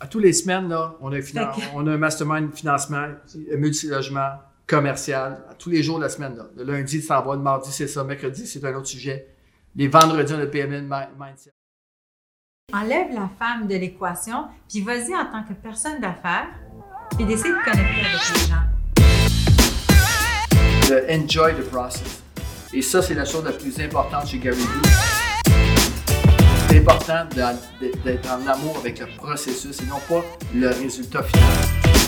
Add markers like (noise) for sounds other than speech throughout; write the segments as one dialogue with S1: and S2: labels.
S1: à tous les semaines, là, on a, un finan- on a un mastermind financement, multilogement, commercial, à tous les jours de la semaine. Là. Le lundi, ça va, le mardi, c'est ça, mercredi, c'est un autre sujet. Les vendredis, on a le PMN Mi- Mindset.
S2: Enlève la femme de l'équation, puis vas-y en tant que personne d'affaires, puis décide de connecter avec les gens.
S1: Enjoy the process. Et ça, c'est la chose la plus importante chez Gary Vee. C'est important d'être en amour avec le processus et non pas le résultat final.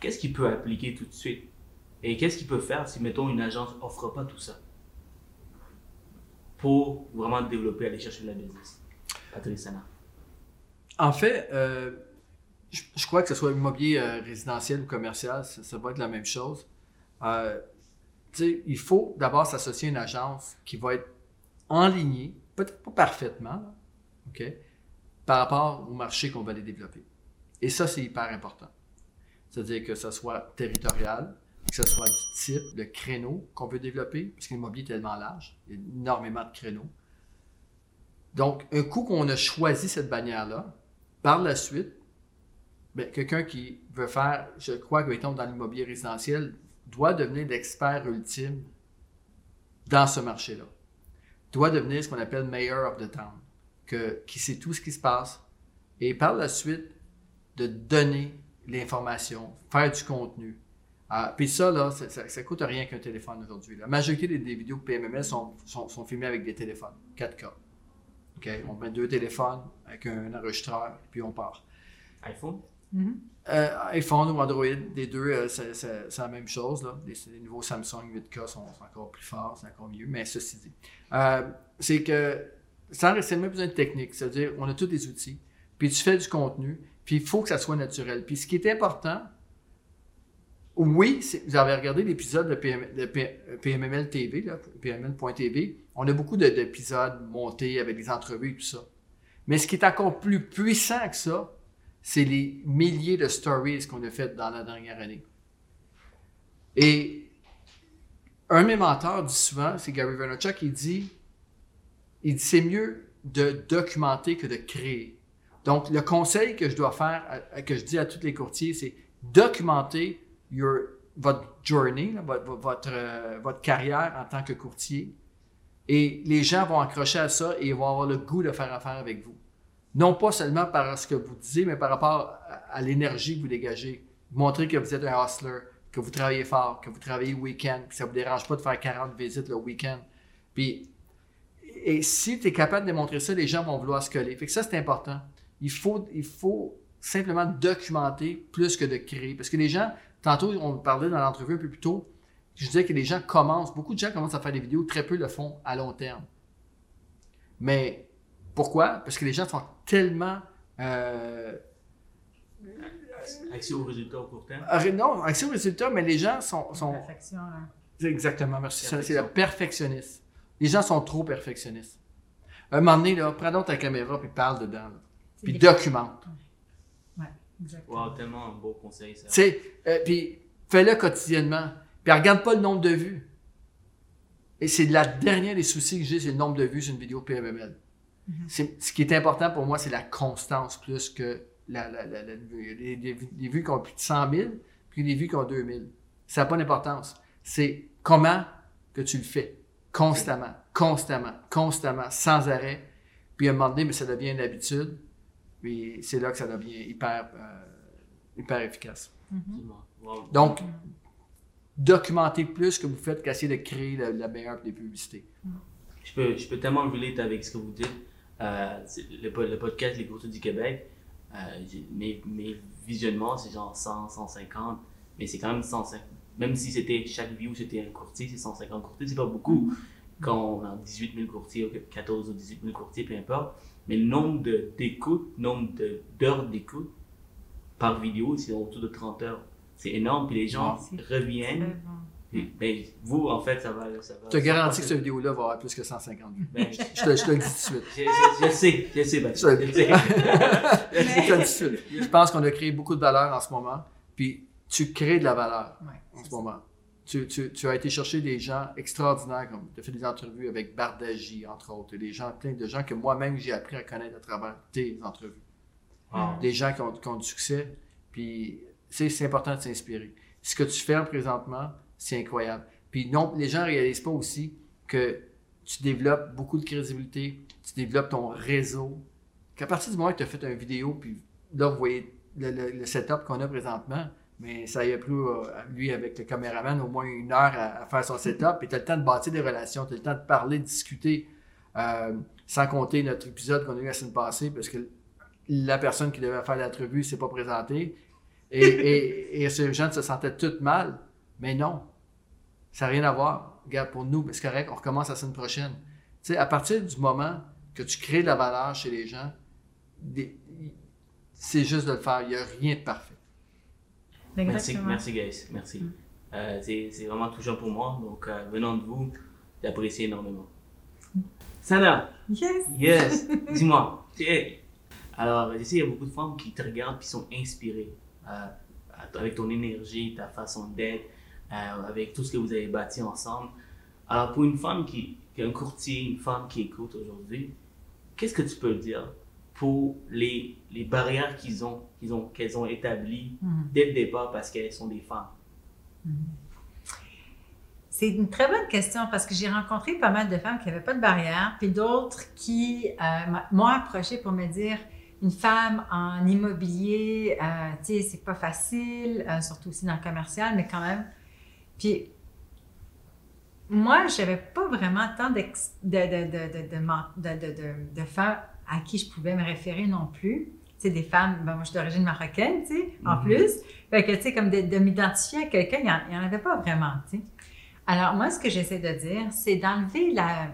S3: qu'est-ce qu'il peut appliquer tout de suite? Et qu'est-ce qu'il peut faire si, mettons, une agence offre pas tout ça? Pour vraiment développer, aller chercher la business Patrice Sénat.
S1: En fait, euh, je, crois que ce soit immobilier euh, résidentiel ou commercial, ça, va être la même chose. Euh, il faut d'abord s'associer à une agence qui va être enlignée, peut-être pas parfaitement, OK, par rapport au marché qu'on va aller développer. Et ça, c'est hyper important. C'est-à-dire que ce soit territorial, que ce soit du type, le créneau qu'on veut développer, parce l'immobilier est tellement large, il y a énormément de créneaux. Donc, un coup qu'on a choisi cette bannière-là, par la suite, ben, quelqu'un qui veut faire, je crois que mettons, dans l'immobilier résidentiel, doit devenir l'expert ultime dans ce marché-là. Doit devenir ce qu'on appelle mayor of the town, qui sait tout ce qui se passe. Et par la suite, de donner l'information, faire du contenu. Ah, Puis ça, là, ça, ça, ça coûte rien qu'un téléphone aujourd'hui. La majorité des, des vidéos PMML sont, sont, sont filmées avec des téléphones, 4K. OK? On met deux téléphones avec un enregistreur, puis on part.
S3: iPhone?
S1: Euh, iPhone ou Android, les deux, euh, c'est la même chose. Là. Les, les nouveaux Samsung 8K sont, sont encore plus forts, c'est encore mieux, mais ceci dit. Euh, c'est que sans rester même besoin de technique, c'est-à-dire on a tous les outils, puis tu fais du contenu, puis il faut que ça soit naturel. Puis ce qui est important, oui, vous avez regardé l'épisode de, PM, PMML TV, là, PMML.tv, on a beaucoup de- d'épisodes montés avec des entrevues et tout ça. Mais ce qui est encore plus puissant que ça, c'est les milliers de stories qu'on a faites dans la dernière année. Et un de mes mentors dit souvent, c'est Gary Vaynerchuk, il dit, il dit c'est mieux de documenter que de créer. Donc, le conseil que je dois faire, que je dis à tous les courtiers, c'est documenter votre journey, votre, euh, votre carrière en tant que courtier. Et les gens vont accrocher à ça et vont avoir le goût de faire affaire avec vous. Non pas seulement par ce que vous disiez, mais par rapport à, l'énergie que vous dégagez. Montrer que vous êtes un hustler, que vous travaillez fort, que vous travaillez le week-end, que ça ne vous dérange pas de faire 40 visites le week-end. Puis, et si tu es capable de démontrer ça, les gens vont vouloir se coller. Fait que ça, c'est important. Il faut, il faut simplement documenter plus que de créer. Parce que les gens, tantôt, on parlait dans l'entrevue un peu plus tôt, je disais que les gens commencent, beaucoup de gens commencent à faire des vidéos, très peu le font à long terme. Mais pourquoi? Parce que les gens sont tellement... euh,
S3: Accès aux résultats au court terme
S1: arrête- non, accès aux résultats, mais les gens sont... sont
S2: Perfection, hein.
S1: exactement, merci. C'est le perfectionniste. Les gens sont trop perfectionnistes. À un moment donné, là, prends donc ta caméra puis parle dedans. là. Puis documente.
S2: Ouais, exactement.
S3: Wow, tellement un beau conseil ça.
S1: Tu sais, euh, puis fais-le quotidiennement. Puis regarde pas le nombre de vues. Et c'est la dernière des soucis que j'ai, c'est le nombre de vues sur une vidéo PMML. C'est- Ce qui est important pour moi, c'est la constance plus que la, la, la, la- les, les- les vues qui ont plus de 100 000, puis les vues qui ont 2 000. Ça n'a pas d'importance. C'est comment que tu le fais. Constamment, constamment, constamment, sans arrêt. Puis à un moment donné, mais ça devient une habitude. Puis c'est là que ça devient hyper, euh, hyper efficace.
S3: Wow.
S1: Donc, documentez plus que vous faites qu'essayer de créer la, la meilleure des publicités.
S3: Je peux, je peux tellement relate avec ce que vous dites. Euh, le, po- le podcast Les courtiers du Québec, euh, mes, mes visionnement, c'est genre 100, 150, mais c'est quand même 150. Même si c'était chaque view, c'était un courtier, c'est 150 courtiers, c'est pas beaucoup. Quand on a 18 000 courtiers, ou 14 ou 18 000 courtiers, peu importe. Mais le nombre de- d'écoutes, nombre de- d'heures d'écoute par vidéo, c'est autour de 30 heures. C'est énorme, puis les gens reviennent. Ben, vous, en fait, ça va. Ça va
S1: Je te garantis que cette vidéo-là va avoir plus que 150 vues.
S3: Ben, je, (laughs)
S1: Je te, je te le dis tout de suite.
S3: je- je- je sais, je sais, Baptiste,
S1: Je-
S3: je sais. (laughs)
S1: Je te le dis tout de suite. (laughs) Je pense qu'on a créé beaucoup de valeur en ce moment. Puis tu crées de la valeur
S2: Ouais,
S1: en ce
S2: ça.
S1: moment. Tu, tu- tu as été chercher des gens extraordinaires, comme tu as fait des entrevues avec Bardagie, entre autres, et des gens, plein de gens que moi-même j'ai appris à connaître à travers tes entrevues.
S3: Wow.
S1: Des gens qui ont, qui ont du succès, puis c'est important de s'inspirer. Ce que tu fais présentement, c'est incroyable. Puis non, les gens ne réalisent pas aussi que tu développes beaucoup de crédibilité, tu développes ton réseau, qu'à partir du moment que tu as fait une vidéo, puis là, vous voyez le, le- le setup qu'on a présentement, mais ça y a pris, euh, lui, avec le caméraman, au moins une heure à, faire son setup, et tu as le temps de bâtir des relations, tu as le temps de parler, de discuter, euh, sans compter notre épisode qu'on a eu la semaine passée, parce que la personne qui devait faire l'entrevue ne s'est pas présentée, et, ces gens se sentaient toutes mal, mais non, ça n'a rien à voir. Regarde, pour nous, c'est correct, on recommence la semaine prochaine. Tu sais, à partir du moment que tu crées de la valeur chez les gens, c'est juste de le faire. Il n'y a rien de parfait.
S3: Merci,
S2: Exactement.
S3: merci, guys. Merci. Euh, c'est vraiment touchant pour moi. Donc, euh, venant de vous, j'apprécie énormément. Sana,
S2: Yes!
S3: yes, (laughs) dis-moi. Alors, je sais, il y a beaucoup de femmes qui te regardent et sont inspirées euh, avec ton énergie, ta façon d'être, avec tout ce que vous avez bâti ensemble. Alors, pour une femme qui, qui est un courtier, une femme qui écoute aujourd'hui, qu'est-ce que tu peux dire pour les, les barrières qu'ils ont, qu'ils ont, qu'elles ont établies
S2: Mhm.
S3: dès le départ parce qu'elles sont des femmes?
S2: C'est une très bonne question parce que j'ai rencontré pas mal de femmes qui n'avaient pas de barrière, puis d'autres qui euh, m'ont approché pour me dire une femme en immobilier, euh, tu sais, c'est pas facile, euh, surtout aussi dans le commercial, mais quand même. Puis moi, j'avais pas vraiment tant de, de, de, de, de, de, de- de femmes à qui je pouvais me référer non plus. Tu sais, des femmes, ben moi je suis d'origine marocaine, tu sais, en
S3: Mhm.
S2: plus. Fait que, tu sais, comme de, de m'identifier à quelqu'un, il n'y en, avait pas vraiment, tu sais. Alors, moi, ce que j'essaie de dire, c'est d'enlever la,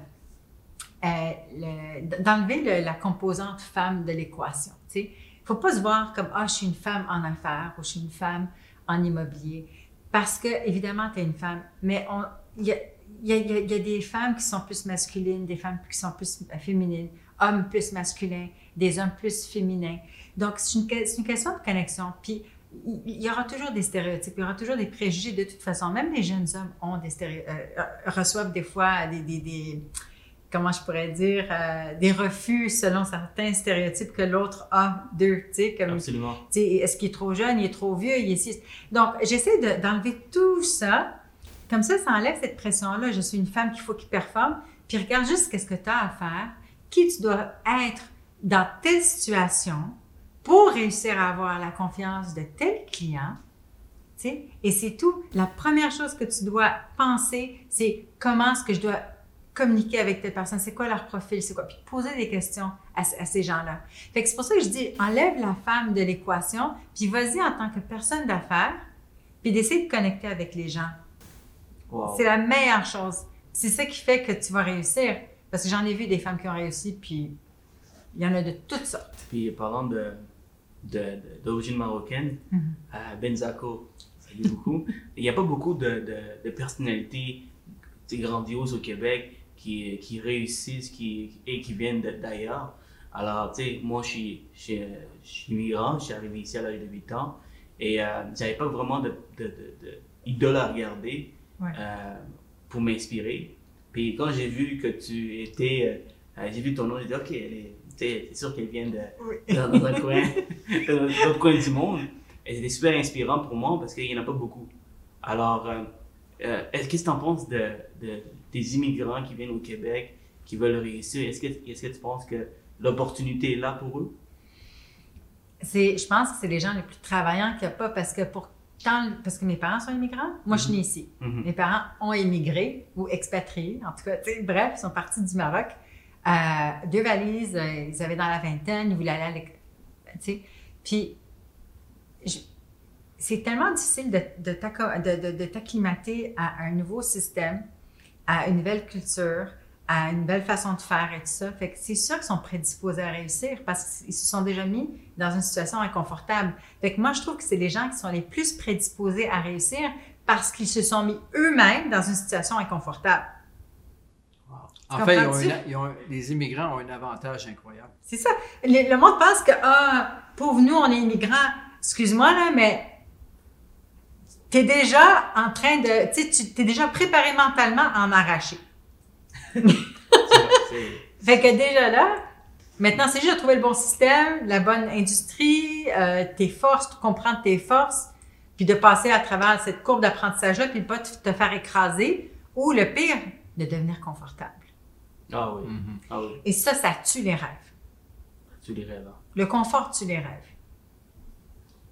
S2: euh, le- d'enlever le- la composante femme de l'équation. Il ne faut pas se voir comme Ah, je suis une femme en affaires ou je suis une femme en immobilier. Parce que, évidemment, tu es une femme, mais on- il y a, y a- y a- y a des femmes qui sont plus masculines, des femmes qui sont plus féminines, hommes plus masculins, des hommes plus féminins. Donc, c'est une, question de connexion. Puis, il y aura toujours des stéréotypes, il y aura toujours des préjugés de toute façon. Même les jeunes hommes ont des stéréo- euh, euh, reçoivent des fois des, des- des- comment je pourrais dire, euh, des refus selon certains stéréotypes que l'autre a d'eux. Tu sais, comme
S3: Absolument.
S2: est-ce qu'il est trop jeune, il est trop vieux, il est si... Donc, j'essaie de- d'enlever tout ça. Comme ça, ça enlève cette pression-là. Je suis une femme qu'il faut qu'il performe. Puis regarde juste qu'est-ce que tu as à faire, qui tu dois être dans telle situation pour réussir à avoir la confiance de tel client. Tu sais, et c'est tout. La première chose que tu dois penser, c'est comment est-ce que je dois communiquer avec telle personne, c'est quoi leur profil, c'est quoi, puis poser des questions à, à ces gens-là. Fait que c'est pour ça que je dis, enlève la femme de l'équation, puis vas-y en tant que personne d'affaires, puis d'essayer de connecter avec les gens.
S3: Wow.
S2: C'est la meilleure chose. C'est ça qui fait que tu vas réussir. Parce que j'en ai vu des femmes qui ont réussi, puis il y en a de toutes sortes.
S3: Puis parlant de, d'origine marocaine,
S2: Mhm.
S3: à Benzaco, ça beaucoup. Il n'y a pas beaucoup de, de, de personnalités grandioses au Québec qui, qui réussissent qui, et qui viennent d'ailleurs. Alors, tu sais, moi, je suis, je, suis, euh, je suis immigrant, je suis arrivé ici à l'âge de 8 ans et euh, j'avais pas vraiment de, de, de, de idole à regarder
S2: Ouais.
S3: euh, pour m'inspirer. Puis quand j'ai vu que tu étais, euh, euh, j'ai vu ton nom, j'ai dit, OK, c'est sûr qu'elle vient de, (laughs) dans, dans un coin, (laughs) dans un autre coin du monde. Et c'était super inspirant pour moi parce qu'il n'y en a pas beaucoup. Alors, euh, euh, est-ce qu'est-ce que tu en penses de, de- des immigrants qui viennent au Québec, qui veulent réussir? Est-ce que, est-ce que tu penses que l'opportunité est là pour eux?
S2: C'est, je pense que c'est les gens les plus travaillants qu'il n'y a pas parce que pour parce que mes parents sont immigrants. Moi, je suis née ici.
S3: Mhm.
S2: Mes parents ont émigré ou expatrié, en tout cas. Bref, ils sont partis du Maroc. Euh, deux valises, euh, ils avaient dans la vingtaine, ils voulaient aller à l'école. tu sais. Puis, c'est tellement difficile de, de- de- de t'acclimater à un nouveau système, à une nouvelle culture, à une nouvelle façon de faire et tout ça. Fait que c'est sûr qu'ils sont prédisposés à réussir parce qu'ils se sont déjà mis dans une situation inconfortable. Fait que moi, je trouve que c'est les gens qui sont les plus prédisposés à réussir parce qu'ils se sont mis eux-mêmes dans une situation inconfortable.
S1: En fait, ils ont un- ils ont un- les immigrants ont un avantage incroyable.
S2: C'est ça. Le, le monde pense que, ah, pauvre nous, on est immigrants. Excuse-moi, là, mais t'es déjà en train de, tu t'es déjà préparé mentalement à en arracher. (laughs) Fait que déjà là, maintenant, c'est juste de trouver le bon système, la bonne industrie, euh, tes forces, comprendre tes forces, puis de passer à travers cette courbe d'apprentissage-là, puis de pas te te faire écraser, ou le pire, de devenir confortable.
S3: Ah oui.
S1: Mhm.
S3: Ah oui.
S2: Et ça, ça tue les rêves.
S3: Tu les rêves. hein.
S2: Le confort tue les rêves.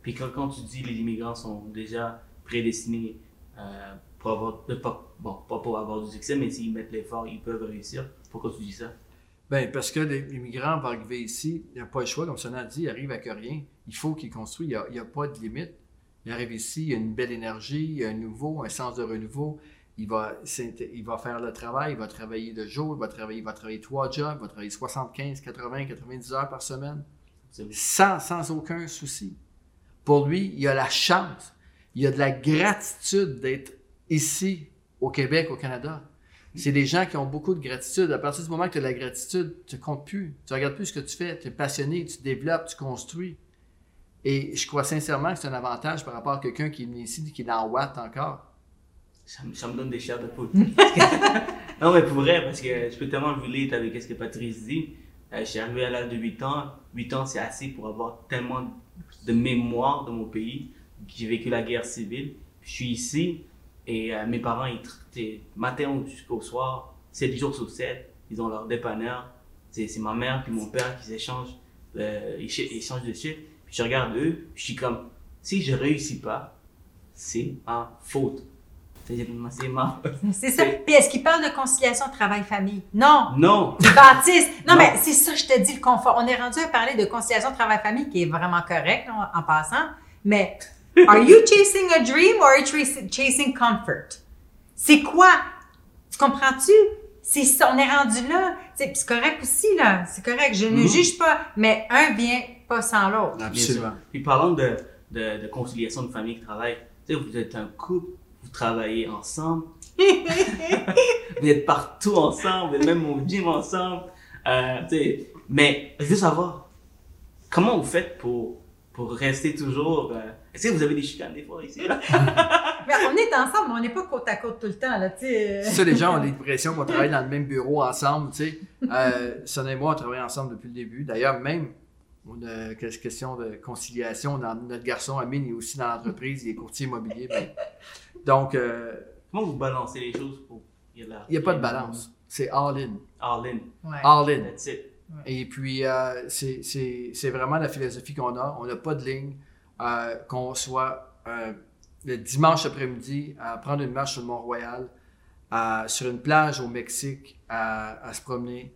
S3: Puis quand, quand tu dis les immigrants sont déjà prédestinés euh, pour avoir, pas, bon, pas pour avoir du succès, mais s'ils mettent l'effort, ils peuvent réussir. Pourquoi tu dis ça?
S1: Ben, parce que les immigrants vont arriver ici, il n'y a pas le choix, comme Sonia a dit, ils arrivent avec rien. Il faut qu'ils construisent, il n'y a, pas de limite. Ils arrivent ici, il y a une belle énergie, il y a un nouveau, un sens de renouveau. Il va, il va faire le travail, il va travailler de jour, il va travailler, il va travailler trois jobs, il va travailler 75, 80, 90 heures par semaine, sans, sans aucun souci. Pour lui, il a la chance, il a de la gratitude d'être ici, au Québec, au Canada. C'est des gens qui ont beaucoup de gratitude. À partir du moment que tu as de la gratitude, tu comptes plus. Tu regardes plus ce que tu fais. Tu es passionné, tu développes, tu construis. Et je crois sincèrement que c'est un avantage par rapport à quelqu'un qui est venu ici et qui est dans Watt encore.
S3: Ça, me- ça me donne des chairs de poule. (laughs) non, mais pour vrai, parce que je peux tellement relate avec ce que Patrice dit. Euh, je suis arrivé à l'âge de 8 ans. 8 ans, c'est assez pour avoir tellement de mémoire de mon pays. J'ai vécu la guerre civile. Je suis ici et euh, mes parents, ils, matin jusqu'au soir, 7 jours sur 7, ils ont leur dépanneur. C'est ma mère puis mon père qui s'échangent euh, ils ch- ils échangent de chiffres. Puis je regarde eux, je suis comme, si je réussis pas, c'est ma faute. C'est ma (laughs)
S2: C'est ça. Puis est-ce qu'il parle de conciliation travail-famille? Non.
S3: Non!
S2: Ils bâtissent. Non,
S3: Non.
S2: mais c'est ça, je te dis, le confort. On est rendu à parler de conciliation travail-famille qui est vraiment correct en passant. Mais are you chasing a dream or are you chasing- chasing comfort? C'est quoi? Tu comprends-tu? C'est ça, on est rendu là. C'est correct aussi, là. C'est correct. Je ne
S3: Mhm.
S2: juge pas. Mais un vient pas sans l'autre.
S1: Absolument.
S3: Puis parlant de, de, de conciliation de famille qui travaille, tu sais, vous êtes un couple, vous travaillez ensemble, (laughs) vous êtes partout ensemble, vous êtes même au gym ensemble. Euh, tu sais, mais je veux savoir, comment vous faites pour, pour rester toujours. euh, Est-ce que vous avez des chicanes des fois ici? là? (laughs)
S2: Mais on est ensemble, mais on n'est pas côte à côte tout le temps, là, tu sais.
S1: Ça, les gens ont l'impression qu'on travaille dans le même bureau ensemble, tu sais. Euh, Sonia et moi, on travaille ensemble depuis le début. D'ailleurs, même, on a que- question de conciliation. Dans, notre garçon, Amine, il est aussi dans l'entreprise, il est courtier immobilier. ben. donc, euh,
S3: Comment vous balancez les choses pour. Il
S1: il n'y a pas de balance. C'est all-in.
S3: All in.
S2: Ouais.
S1: All-in.
S3: That's it.
S1: Et puis, euh, c'est vraiment la philosophie qu'on a. On n'a pas de ligne. Qu'on soit euh, le dimanche après-midi à prendre une marche sur le Mont-Royal, sur une plage au Mexique, à, se promener.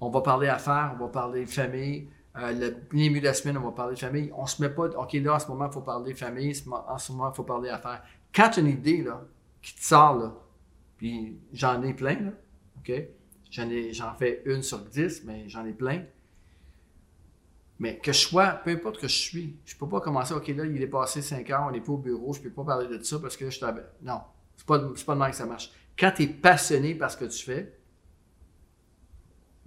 S1: On va parler affaires, on va parler famille. Euh, le milieu de la semaine, on va parler famille. On se met pas, OK, là, en ce moment, il faut parler famille. En ce moment, il faut parler affaires. Quand tu as une idée, là, qui te sort, là, puis j'en ai plein, OK? J'en fais une sur dix, mais j'en ai plein. Mais que je sois, peu importe que je suis, je peux pas commencer, OK, là, il est passé 5 heures, on n'est pas au bureau, je peux pas parler de ça parce que je à- Non, c'est pas, pas de même que ça marche. Quand tu es passionné par ce que tu fais,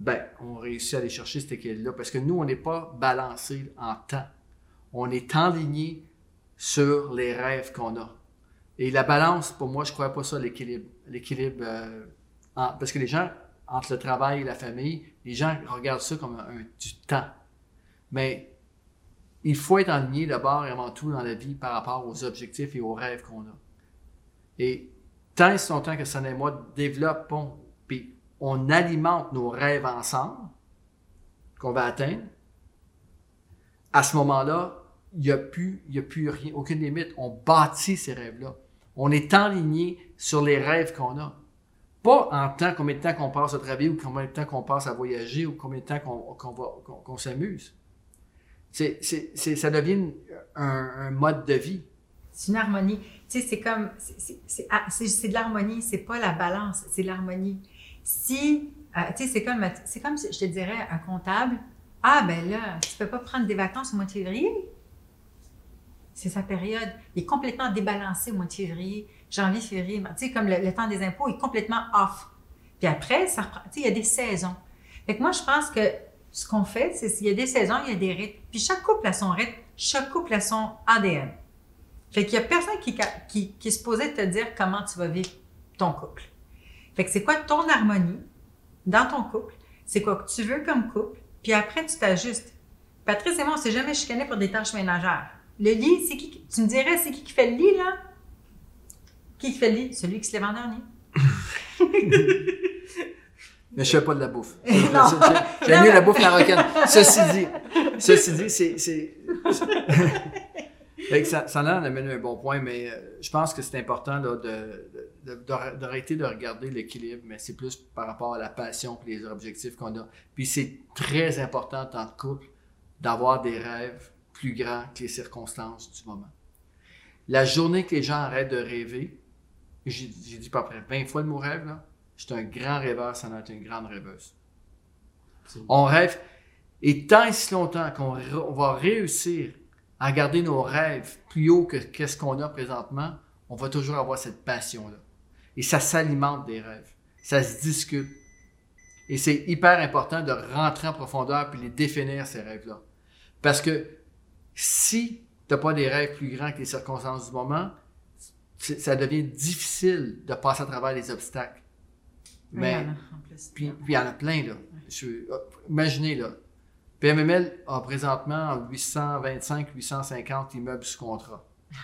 S1: ben, on réussit à aller chercher cet équilibre-là parce que nous, on n'est pas balancé en temps. On est enligné sur les rêves qu'on a. Et la balance, pour moi, je ne crois pas ça, l'équilibre. L'équilibre, euh, parce que les gens, entre le travail et la famille, les gens regardent ça comme un, du temps. Mais il faut être aligné d'abord et avant tout dans la vie par rapport aux objectifs et aux rêves qu'on a. Et tant et si longtemps que ça et moi développons, puis on alimente nos rêves ensemble, qu'on va atteindre, à ce moment-là, il n'y a, plus, a plus rien, aucune limite. On bâtit ces rêves-là. On est enligné sur les rêves qu'on a. Pas en temps, combien de temps qu'on passe à travailler ou combien de temps qu'on passe à voyager ou combien de temps qu'on s'amuse. C'est, c'est, ça devient un, mode de vie.
S2: C'est une harmonie. Tu sais, c'est comme. c'est- ah, de l'harmonie, c'est pas la balance, c'est l'harmonie. Si. euh, tu sais, c'est comme, comme, je te dirais, un comptable. Ah, ben là, tu peux pas prendre des vacances au mois de février? C'est sa période. Il est complètement débalancé au mois de février, janvier, février. Tu sais, comme le, temps des impôts est complètement off. Puis après, ça. Tu sais, il y a des saisons. Fait moi, je pense que ce qu'on fait, c'est qu'il y a des saisons, il y a des rythmes. Puis chaque couple a son rythme, chaque couple a son ADN. Fait qu'il y a personne qui, qui, qui posait de te dire comment tu vas vivre ton couple. Fait que c'est quoi ton harmonie dans ton couple? C'est quoi que tu veux comme couple? Puis après, tu t'ajustes. Patrice et moi, on s'est jamais chicané pour des tâches ménagères. Le lit, c'est qui? Tu me dirais, c'est qui qui fait le lit, là? Qui fait le lit? Celui qui se lève en dernier. (laughs)
S1: Mais je fais pas de la bouffe. (laughs) J'aime mieux la bouffe marocaine. (laughs) Ceci dit, ceci dit, c'est, c'est, (laughs) Fait que ça, ça en amène un bon point, mais euh, je pense que c'est important là, de, de- de- d'arrêter de regarder l'équilibre, mais c'est plus par rapport à la passion et les objectifs qu'on a. Puis c'est très important en tant que couple d'avoir des rêves plus grands que les circonstances du moment. La journée que les gens arrêtent de rêver, j'ai, dit pas près 20 fois le mot rêve, là, je suis un grand rêveur, ça est une grande rêveuse. On rêve, et tant et si longtemps qu'on va réussir à garder nos rêves plus haut que qu'est-ce qu'on a présentement, on va toujours avoir cette passion-là. Et ça s'alimente des rêves. Ça se discute. Et c'est hyper important de rentrer en profondeur puis les définir, ces rêves-là. Parce que si tu n'as pas des rêves plus grands que les circonstances du moment, ça devient difficile de passer à travers les obstacles. Mais,
S2: Il y en a, en plus.
S1: puis, puis il y en a plein, là. Je- euh, imaginez, là. PMML a présentement 825-850 immeubles sous contrat. (laughs)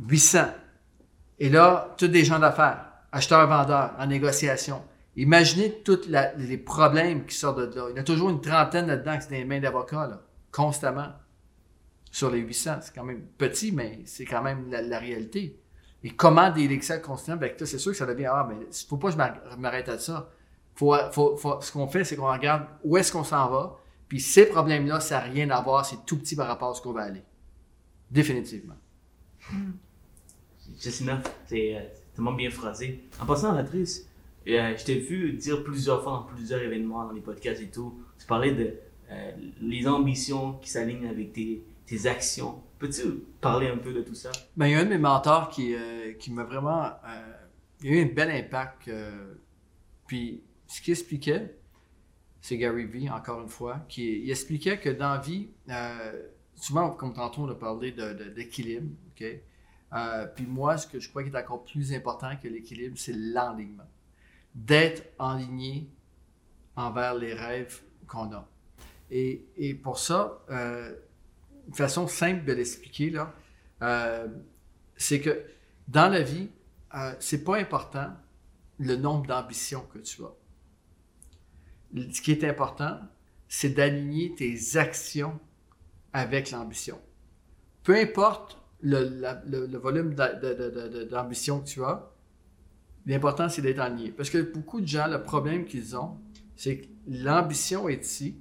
S1: 800. Et là, tous des gens d'affaires, acheteurs-vendeurs, en négociation. Imaginez tous les problèmes qui sortent de là. Il y en a toujours une trentaine là-dedans qui sont des mains d'avocats, là, constamment. Sur les 800. C'est quand même petit, mais c'est quand même la, la réalité. Et comment déléguer ça constamment? Ben, c'est sûr que ça devient, ah, mais faut pas que je m'ar- m'arrête à ça. Faut, faut, faut- ce qu'on fait, c'est qu'on regarde où est-ce qu'on s'en va, puis ces problèmes-là, ça n'a rien à voir, c'est tout petit par rapport à ce qu'on va aller. Définitivement.
S3: C'est euh, c'est tellement bien phrasé. En passant, Patrice, euh, je t'ai vu dire plusieurs fois dans plusieurs événements, dans les podcasts et tout, tu parlais de euh, les ambitions qui s'alignent avec tes, tes actions. Peux-tu parler un peu de tout ça?
S1: Ben, il y a un de mes mentors qui, euh, qui m'a vraiment. euh, il a eu un bel impact. euh, puis, ce qu'il expliquait, c'est Gary Vee, encore une fois, qui il expliquait que dans la vie, euh, souvent, comme tantôt, on a parlé de- de- d'équilibre. ok? Puis moi, ce que je crois qui est encore plus important que l'équilibre, c'est l'enlignement. D'être enligné envers les rêves qu'on a. Et, et pour ça, une façon simple de l'expliquer, là, euh, c'est que dans la vie, euh, c'est pas important le nombre d'ambitions que tu as. Ce qui est important, c'est d'aligner tes actions avec l'ambition. Peu importe le, le- volume d'ambition que tu as, l'important c'est d'être aligné. Parce que beaucoup de gens, le problème qu'ils ont, c'est que l'ambition est ici.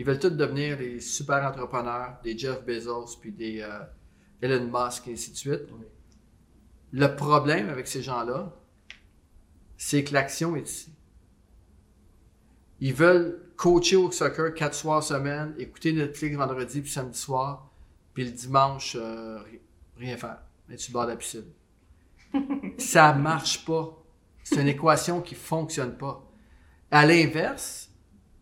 S1: Ils veulent tous devenir des super entrepreneurs, des Jeff Bezos, puis des euh, Elon Musk, et ainsi de suite.
S3: Oui.
S1: Le problème avec ces gens-là, c'est que l'action est ici. Ils veulent coacher au soccer quatre soirs semaine, écouter Netflix vendredi puis samedi soir, puis le dimanche, euh, ri- rien faire. Être sur le bord de la piscine. (laughs) Ça marche pas. C'est une équation qui fonctionne pas. À l'inverse,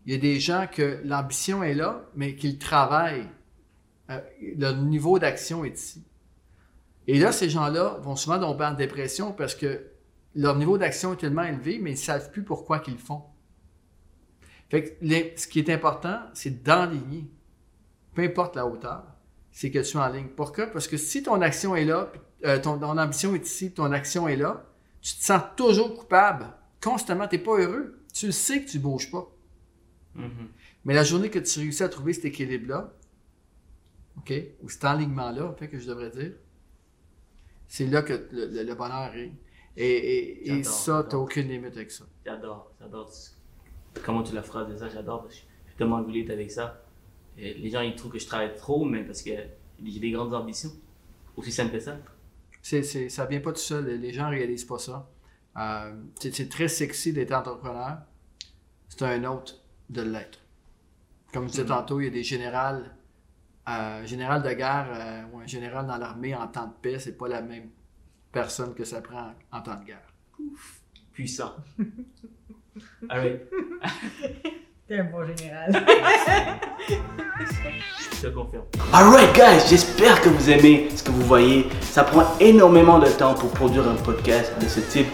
S1: il y a des gens que l'ambition est là, mais qu'ils travaillent. Euh, le niveau d'action est ici. Et là, ces gens-là vont souvent tomber en dépression parce que leur niveau d'action est tellement élevé, mais ils ne savent plus pourquoi qu'ils le font. Fait que ce qui est important, c'est d'enligner. Peu importe la hauteur, c'est que tu es en ligne. Pourquoi? Parce que si ton action est là, euh, ton, ton ambition est ici, ton action est là, tu te sens toujours coupable. Constamment, tu n'es pas heureux. Tu le sais que tu ne bouges pas.
S3: Mhm.
S1: Mais la journée que tu réussis à trouver cet équilibre-là, OK, ou cet enlignement-là, en fait, que je devrais dire, c'est là que le, le- le bonheur est. Et, et- et
S3: J'adore,
S1: ça, tu n'as aucune limite avec ça.
S3: J'adore, j'adore comment tu l'as phrasé ça, j'adore parce que je suis tellement relate avec ça. Et les gens, ils trouvent que je travaille trop, mais parce que j'ai des grandes ambitions. Aussi simple que ça.
S1: C'est, c'est, ça vient pas tout seul. Les gens réalisent pas ça. Euh, c'est très sexy d'être entrepreneur. C'est un autre de l'être. Comme je disais tantôt, il y a des générales, euh, général de guerre euh, ou un général dans l'armée en temps de paix, c'est pas la même personne que ça prend en, en temps de guerre.
S3: Puissant. (laughs) Alright.
S2: T'es un bon général.
S3: Je te confirme.
S4: Alright guys, j'espère que vous aimez ce que vous voyez. Ça prend énormément de temps pour produire un podcast de ce type.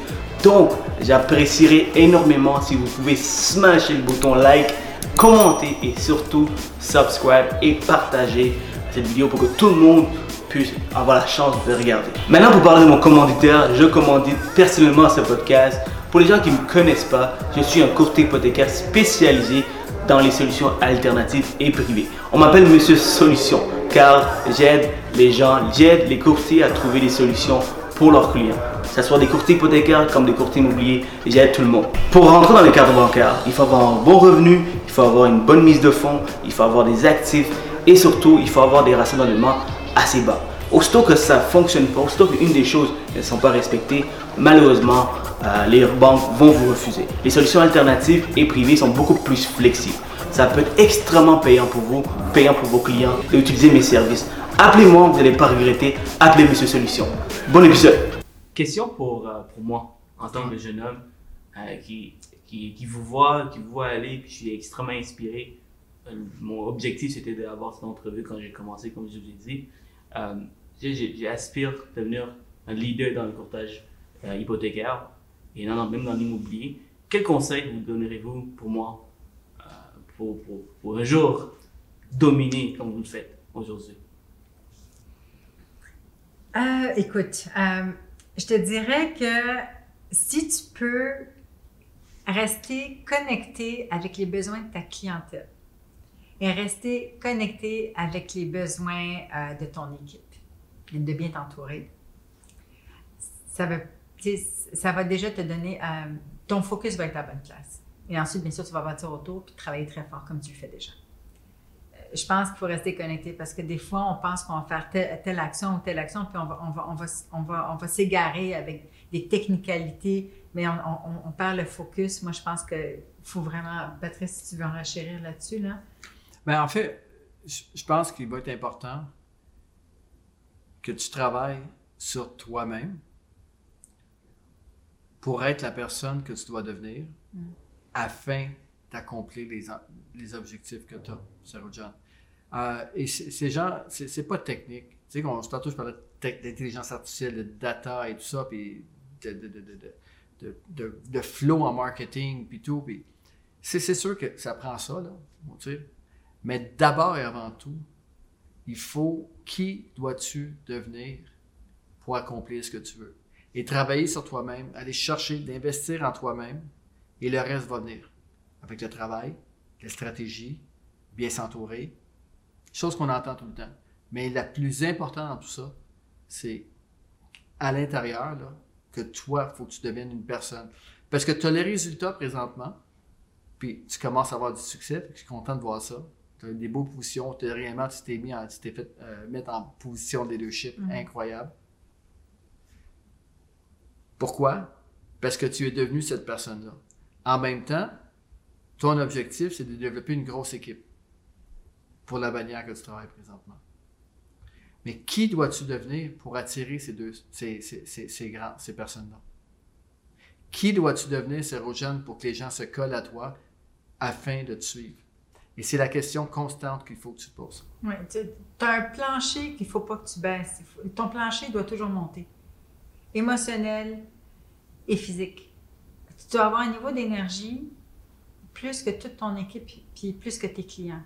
S4: Donc, j'apprécierais énormément si vous pouvez smasher le bouton like, commenter et surtout subscribe et partager cette vidéo pour que tout le monde puisse avoir la chance de regarder. Maintenant, pour parler de mon commanditaire, je commandite personnellement ce podcast. Pour les gens qui ne me connaissent pas, je suis un courtier hypothécaire spécialisé dans les solutions alternatives et privées. On m'appelle Monsieur Solution car j'aide les gens, j'aide les courtiers à trouver des solutions pour leurs clients. Que ce soit des courtiers hypothécaires comme des courtiers immobiliers, j'aide tout le monde. Pour rentrer dans les cadres bancaires, il faut avoir un bon revenu, il faut avoir une bonne mise de fonds, il faut avoir des actifs et surtout, il faut avoir des ratios d'endettement assez bas. Aussitôt que ça ne fonctionne pas, aussitôt qu'une des choses ne sont pas respectées, malheureusement, euh, les banques vont vous refuser. Les solutions alternatives et privées sont beaucoup plus flexibles. Ça peut être extrêmement payant pour vous, payant pour vos clients d'utiliser mes services. Appelez-moi, vous n'allez pas regretter. Appelez Monsieur Solution. Bon épisode.
S3: Question pour, euh, pour moi, en tant que jeune homme, euh, qui, qui, qui vous voit, qui vous voit aller, puis je suis extrêmement inspiré. Euh, mon objectif, c'était d'avoir cette entrevue quand j'ai commencé, comme je vous ai dit. J'aspire à devenir un leader dans le courtage hypothécaire et dans- même dans l'immobilier. Quel conseil vous donnerez-vous pour moi pour, pour, un jour dominer comme vous le faites aujourd'hui?
S2: Euh, écoute, euh, je te dirais que si tu peux rester connecté avec les besoins de ta clientèle et rester connecté avec les besoins euh, de ton équipe et de bien t'entourer, ça va, déjà te donner, ton focus va être à la bonne place. Et ensuite, bien sûr, tu vas bâtir autour puis travailler très fort comme tu le fais déjà je pense qu'il faut rester connecté parce que des fois, on pense qu'on va faire telle, telle action ou telle action, puis on va, on va, on va, on va, on va s'égarer avec des technicalités, mais on, perd le focus. Moi, je pense qu'il faut vraiment, Patrice, si tu veux en renchérir là-dessus, là.
S1: Mais en fait, je je pense qu'il va être important que tu travailles sur toi-même pour être la personne que tu dois devenir afin d'accomplir les, les objectifs que tu as, Sarah John. Euh, et ces gens, c'est pas technique. Tu sais, qu'on- tantôt, je parlais d'intelligence artificielle, de data et tout ça, puis de, de, de, de, de, flow en marketing, puis tout. C'est sûr que ça prend ça, là. tu sais. Mais d'abord et avant tout, il faut qui dois-tu devenir pour accomplir ce que tu veux? Et travailler sur toi-même, aller chercher, d'investir en toi-même, et le reste va venir. Avec le travail, la stratégie, bien s'entourer, chose qu'on entend tout le temps. Mais la plus importante dans tout ça, c'est à l'intérieur, là, que toi, il faut que tu deviennes une personne. Parce que tu as les résultats présentement, puis tu commences à avoir du succès, puis je suis content de voir ça. Tu as des beaux positions, t'as réellement, tu t'es mis en, tu t'es fait euh, mettre en position de leadership incroyable. Pourquoi? Parce que tu es devenu cette personne-là. En même temps, ton objectif, c'est de développer une grosse équipe pour la bannière que tu travailles présentement. Mais qui dois-tu devenir pour attirer ces deux, ces, ces, grands, ces personnes-là? Qui dois-tu devenir, Sérogène, pour que les gens se collent à toi afin de te suivre? Et c'est la question constante qu'il faut que tu te poses.
S2: Oui, tu as un plancher qu'il ne faut pas que tu baisses. Ton plancher doit toujours monter. Émotionnel et physique. Tu dois avoir un niveau d'énergie plus que toute ton équipe, puis plus que tes clients.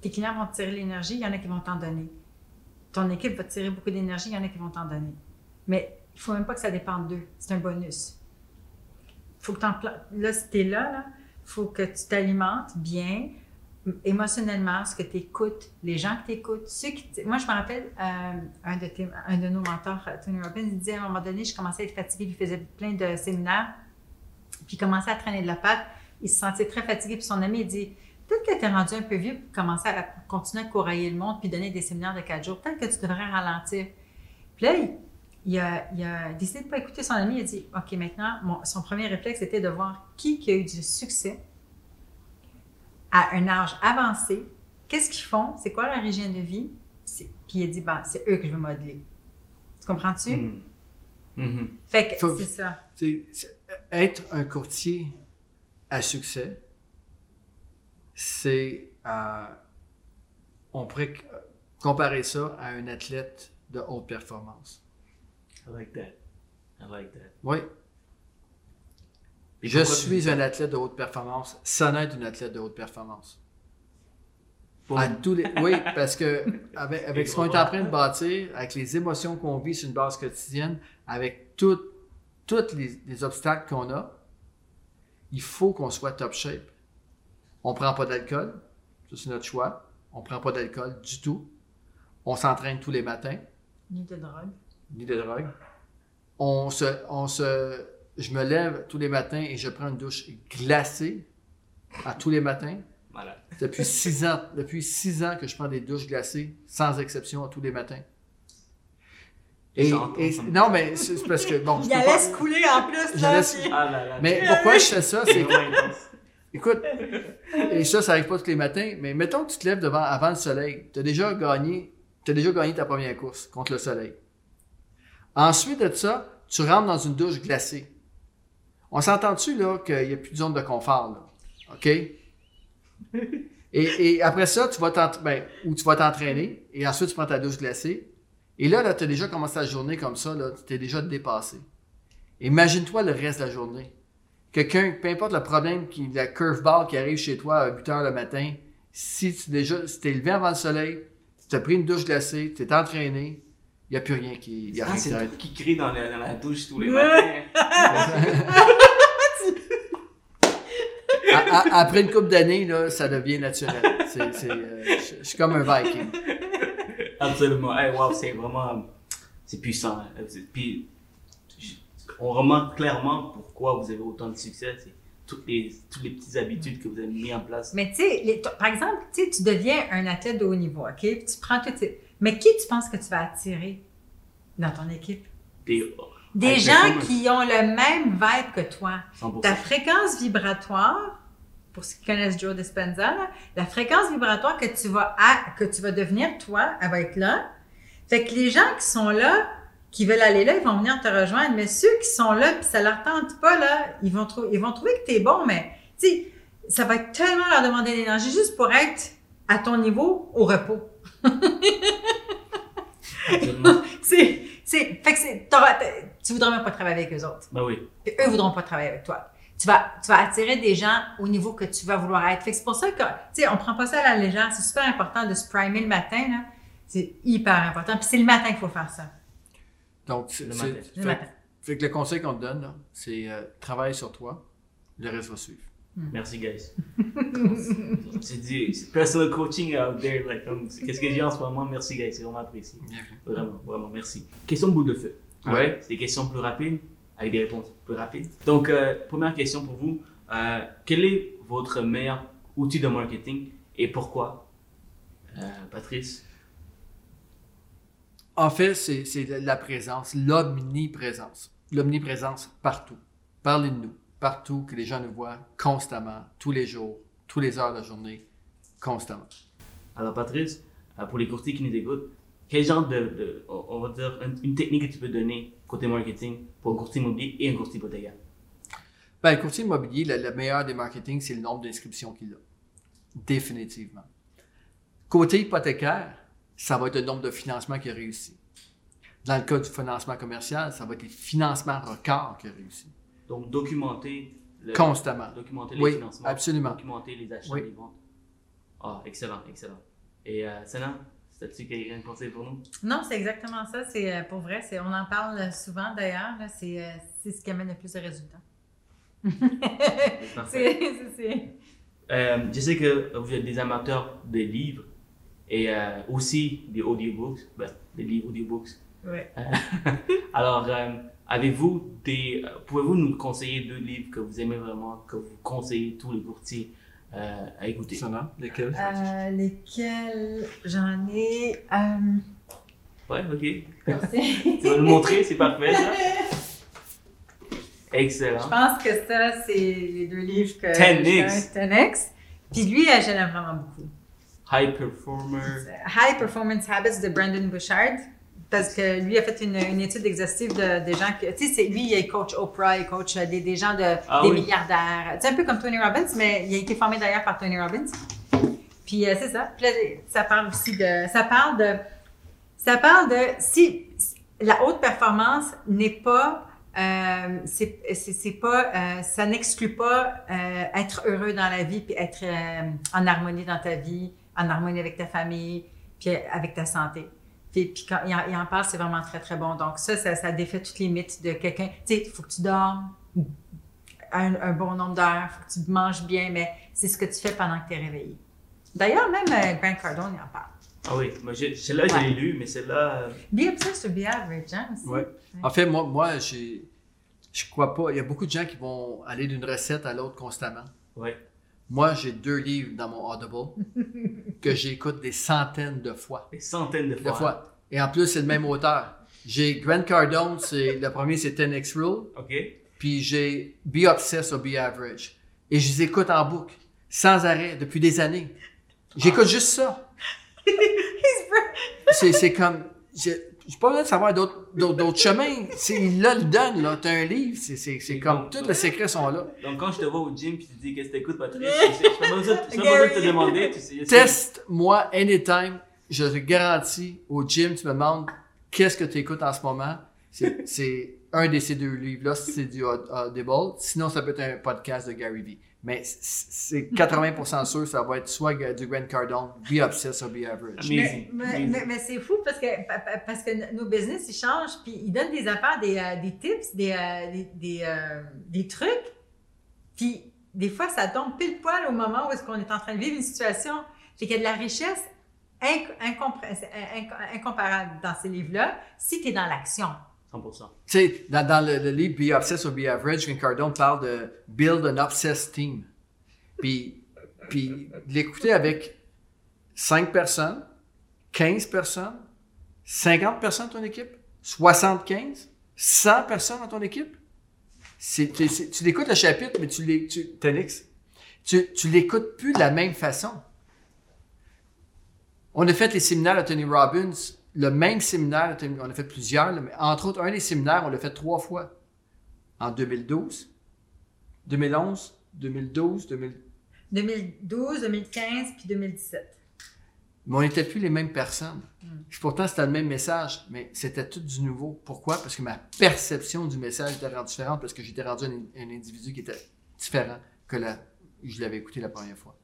S2: Tes clients vont te tirer l'énergie, il y en a qui vont t'en donner. Ton équipe va te tirer beaucoup d'énergie, il y en a qui vont t'en donner. Mais il ne faut même pas que ça dépende d'eux. C'est un bonus. Faut que là, si tu es là, il faut que tu t'alimentes bien, émotionnellement, ce que tu écoutes, les gens que tu Moi, je me rappelle, euh, un, de un de nos mentors, Tony Robbins, il disait à un moment donné, je commençais à être fatiguée, il faisait plein de séminaires, puis il commençait à traîner de la patte, il se sentait très fatigué, puis son ami, il dit, peut-être que tu es rendu un peu vieux pour commencer à continuer à courailler le monde puis donner des séminaires de quatre jours. Peut-être que tu devrais ralentir. Puis là, il, il a, il a décidé de ne pas écouter son ami. Il a dit OK, maintenant, mon- son premier réflexe était de voir qui, qui a eu du succès à un âge avancé. Qu'est-ce qu'ils font? C'est quoi leur hygiène de vie? Puis il a dit ben, c'est eux que je veux modeler. Tu comprends-tu?
S3: Mhm. Mhm.
S2: Fait que c'est ça.
S1: Être un courtier à succès, c'est. euh, on pourrait comparer ça à un athlète de haute performance.
S3: I like that. I like that.
S1: Oui.
S3: Et
S1: Je suis un athlète de haute performance. Sonnet est un athlète de haute performance. À tous les... Oui, parce que (laughs) avec, avec ce qu'on est en train de bâtir, avec les émotions qu'on vit sur une base quotidienne, avec tous les, les obstacles qu'on a, il faut qu'on soit top shape. On prend pas d'alcool, ça c'est notre choix. On prend pas d'alcool du tout. On s'entraîne tous les matins,
S2: Ni de drogue.
S1: ni de drogue. On se, on se, je me lève tous les matins et je prends une douche glacée à tous les matins.
S3: Malade.
S1: Depuis six ans, depuis six ans que je prends des douches glacées, sans exception, tous les matins. Et, non, mais c'est parce que bon, (laughs) je
S2: Il la
S1: pas-
S2: laisse couler en plus,
S1: Je
S2: là.
S1: laisse-
S3: Ah là là.
S1: Mais pourquoi je fais ça,
S3: c'est
S1: écoute, et ça, ça arrive pas tous les matins, mais mettons que tu te lèves devant avant le soleil, tu as déjà gagné, t'as déjà gagné ta première course contre le soleil. Ensuite de ça, tu rentres dans une douche glacée. On s'entend-tu là qu'il n'y a plus de zone de confort là, ok? Et, et après ça, tu vas ben, ou tu vas t'entraîner, et ensuite tu prends ta douche glacée. Et là, là tu as déjà commencé ta journée comme ça, tu t'es déjà dépassé. Imagine-toi le reste de la journée. Quelqu'un, peu importe le problème, qui, la curveball qui arrive chez toi à 8 h le matin, si tu déjà, si t'es levé avant le soleil, tu as pris une douche glacée, tu t'es entraîné, il n'y a plus rien qui, y a
S3: Ah,
S1: rien
S3: c'est
S1: qui
S3: toi
S1: t'arrête.
S3: qui crie dans la, dans la douche tous les matins. (laughs)
S1: À- à- après une couple d'années, là, ça devient naturel. C'est, c'est, euh, je, je suis comme un viking.
S3: Absolument. Hey, wow, c'est vraiment. C'est puissant. Puis, on remarque clairement pourquoi vous avez autant de succès. C'est toutes les, toutes les petites habitudes que vous avez mis en place.
S2: Mais tu sais, par exemple, tu deviens un athlète de haut niveau, OK? Puis tu prends ces... Mais qui tu penses que tu vas attirer dans ton équipe?
S3: Des,
S2: gens qui ont le même vibe que toi.
S3: 100%.
S2: Ta fréquence vibratoire, pour ceux qui connaissent Joe Dispenza, là, la fréquence vibratoire que tu vas à- que tu vas devenir toi, elle va être là. Fait que les gens qui sont là, qui veulent aller là, ils vont venir te rejoindre. Mais ceux qui sont là, puis ça leur tente pas, là, ils vont, trou- ils vont trouver que tu es bon, mais tu sais, ça va être tellement leur demander d'énergie juste pour être à ton niveau au repos. (laughs) C'est, c'est, fait que c'est, tu voudras même pas travailler avec eux autres.
S3: Ben oui.
S2: Puis eux voudront pas travailler avec toi. Tu vas, tu vas attirer des gens au niveau que tu vas vouloir être. Fait que c'est pour ça que, tu sais, on prend pas ça à la légère. C'est super important de se primer le matin, là. C'est hyper important. Puis c'est le matin qu'il faut faire ça.
S1: Donc, c'est,
S3: Le matin.
S2: Le
S1: fait,
S2: matin.
S1: fait que le conseil qu'on te donne, c'est euh, travaille sur toi, le reste va suivre.
S3: Merci, guys. (laughs) c'est du c'est personal coaching out there. Like, Qu'est-ce que j'ai en ce moment? Merci, guys. C'est vraiment apprécié. Vraiment, vraiment, merci. Question de boule de feu.
S1: Ouais.
S3: Ouais. C'est des questions plus rapides, avec des réponses plus rapides. Donc, euh, première question pour vous. Euh, quel est votre meilleur outil de marketing et pourquoi? Euh, Patrice?
S1: En fait, c'est, la présence, l'omniprésence. L'omniprésence partout. Parlez de nous. Partout, que les gens nous voient constamment, tous les jours, toutes les heures de la journée, constamment.
S3: Alors, Patrice, pour les courtiers qui nous écoutent, quel genre de, de- on va dire, une technique que tu peux donner côté marketing pour un courtier immobilier et un courtier hypothécaire?
S1: Ben, le courtier immobilier, le, le meilleur des marketing, c'est le nombre d'inscriptions qu'il a. Définitivement. Côté hypothécaire, ça va être le nombre de financements qu'il a réussi. Dans le cas du financement commercial, ça va être les financements records qu'il a réussi.
S3: Donc, documenter, le-
S1: Constamment.
S3: documenter les
S1: Oui,
S3: financements,
S1: absolument.
S3: documenter les achats,
S1: Oui.
S3: les ventes. Ah, excellent, excellent. Et euh, Sana, as-tu quelqu'un de conseil pour nous?
S2: Non, c'est exactement ça. C'est, euh, pour vrai, c'est, on en parle souvent d'ailleurs. C'est, euh, c'est ce qui amène le plus de résultats. (laughs) C'est, c'est, c'est-
S3: Euh, je sais que vous êtes des amateurs de livres et euh, aussi des audiobooks, ben, des livres audiobooks.
S2: ouais. (laughs)
S3: Alors, euh, avez-vous des, pouvez-vous nous conseiller deux livres que vous aimez vraiment, que vous conseillez tous les courtiers? Euh, à écouter.
S1: Lesquels?
S2: Euh, lesquels j'en ai. Euh,
S3: Ouais, ok.
S2: merci. (laughs)
S3: Tu vas nous montrer, c'est parfait ça. (laughs) Excellent.
S2: Je pense que ça, c'est les deux livres que.
S3: 10X.
S2: 10X. Puis lui, je l'aime vraiment beaucoup.
S3: High performer.
S2: High Performance Habits de Brandon Bouchard. Parce que lui a fait une, une étude exhaustive de, des gens que. Tu sais, c'est- lui, il coach Oprah, il coach des, des gens de,
S3: Ah
S2: des
S3: oui.
S2: milliardaires. Sais, un peu comme Tony Robbins, mais il a été formé d'ailleurs par Tony Robbins. Puis euh, c'est ça. Puis là, ça parle aussi de. Ça parle de. Ça parle de. Si la haute performance n'est pas. Euh, c'est c'est- c'est pas. euh, ça n'exclut pas euh, être heureux dans la vie puis être en harmonie dans ta vie, en harmonie avec ta famille, puis avec ta santé. Puis, puis quand il en, il en parle, c'est vraiment très, très bon. Donc, ça, ça, ça défait toutes les mythes de quelqu'un. Tu sais, il faut que tu dormes un, un bon nombre d'heures, il faut que tu manges bien, mais c'est ce que tu fais pendant que tu es réveillé. D'ailleurs, même euh, Grant Cardone, il en parle.
S3: Ah oui, je- celle-là, je
S2: Ouais.
S3: l'ai lu, mais celle-là. euh,
S2: Be obsessed or be average, hein, aussi.
S1: Ouais. En fait, moi, moi j'ai, je crois pas. Il y a beaucoup de gens qui vont aller d'une recette à l'autre constamment.
S3: ouais.
S1: Moi, j'ai deux livres dans mon Audible que (laughs) j'écoute des centaines de fois.
S3: Des centaines de
S1: De
S3: fois.
S1: fois. Et en plus, c'est le même auteur. J'ai Grant Cardone, c'est, le premier c'est 10X Rule,
S3: OK?
S1: puis j'ai Be Obsessed or Be Average. Et je les écoute en boucle, sans arrêt, depuis des années. J'écoute juste ça. (laughs) c'est, c'est comme. J'ai, pas besoin de savoir d'autres, chemins. C'est, il là, le donne, là. T'as un livre, c'est, c'est, c'est
S3: C'est
S1: comme. Tous les secrets sont là.
S3: Donc, quand je te vois au gym puis tu dis qu'est-ce que t'écoutes, Patrice, je pas besoin de te demander.
S1: Teste-moi anytime. Je te garantis, au gym, tu me demandes qu'est-ce que tu écoutes en ce moment? C'est, c'est un de ces deux livres-là, c'est du Aud- Audible. Sinon, ça peut être un podcast de Gary Vee. Mais c'est 80% sûr, ça va être soit du Grant Cardone, Be Obsessed or Be Average.
S3: Amazing.
S2: Mais, mais, mais- mais c'est fou parce que, pa- pa- parce que nos business, ils changent, puis ils donnent des affaires, des, euh, des tips, des, euh, des, des, euh, des trucs. Puis des fois, ça tombe pile poil au moment où est-ce qu'on est en train de vivre une situation. Fait qu'il y a de la richesse incomparable dans ces livres-là si tu es dans l'action.
S3: 100%.
S1: Tu sais, dans, le, livre Be Obsessed or Be Average, Grant Cardone parle de Build an Obsessed Team. Puis, puis de l'écouter avec 5 personnes, 15 personnes, 50 personnes dans ton équipe, 75, 100 personnes dans ton équipe. Tu l'écoutes le chapitre, mais tu l'é- tu, tu, l'écoutes plus de la même façon. On a fait les séminaires de Tony Robbins, le même séminaire, on a fait plusieurs, mais entre autres, un des séminaires, on l'a fait trois fois. En 2012, 2011, 2012, 2000.
S2: 2012, 2015, puis 2017.
S1: Mais on n'était plus les mêmes personnes. Puis Pourtant, c'était le même message, mais c'était tout du nouveau. Pourquoi? Parce que ma perception du message était rendue différente, parce que j'étais rendu un, un individu qui était différent que la, je l'avais écouté la première fois.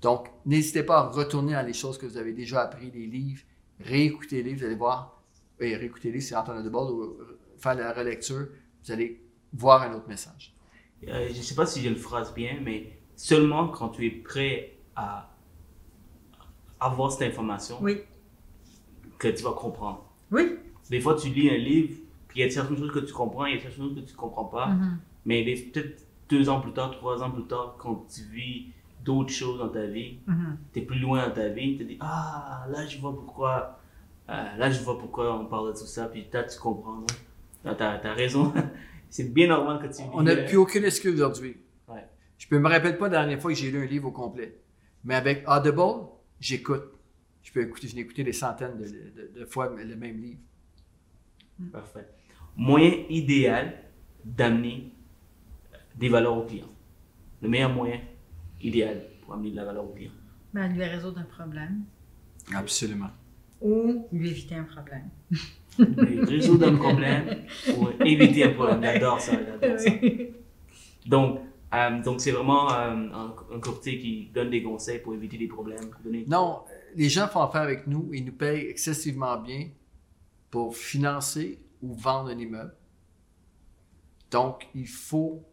S1: Donc, n'hésitez pas à retourner dans les choses que vous avez déjà appris, les livres, réécouter les livres, vous allez voir, et réécouter les livres, c'est Antoine de ou euh, faire la relecture, vous allez voir un autre message.
S3: Euh, je sais pas si je le phrase bien, mais seulement quand tu es prêt à avoir cette information
S2: Oui.
S3: que tu vas comprendre.
S2: Oui.
S3: Des fois, tu lis un livre, puis il y a certaines choses que tu comprends, il y a certaines choses que tu comprends pas.
S2: Mhm.
S3: Mais peut-être deux ans plus tard, trois ans plus tard, quand tu vis d'autres choses dans ta vie,
S2: Mhm.
S3: tu es plus loin dans ta vie, tu te dis Ah, là je vois pourquoi, euh, là je vois pourquoi on parle de tout ça, puis là tu comprends. Là, t'as as raison. (laughs) C'est bien normal que tu
S1: On n'a
S3: euh,
S1: plus aucune excuse aujourd'hui.
S3: Ouais.
S1: Je ne me rappelle pas la dernière fois que j'ai lu un livre au complet. Mais avec Audible, j'écoute. Je peux écouter, je l'ai écouté des centaines de, de- de fois le même livre.
S3: Parfait. Moyen idéal d'amener des valeurs aux clients. Le meilleur moyen idéal pour amener de la valeur aux clients.
S2: Ben, lui résoudre un problème
S1: Absolument.
S2: ou lui éviter un problème.
S3: Mais Résoudre un problème ou éviter un problème. J'adore ça. j'adore ça. Donc, euh, donc c'est vraiment euh, un, un courtier qui donne des conseils pour éviter des problèmes. donner-
S1: Non, les gens font affaire avec nous et ils nous payent excessivement bien pour financer ou vendre un immeuble. Donc, il faut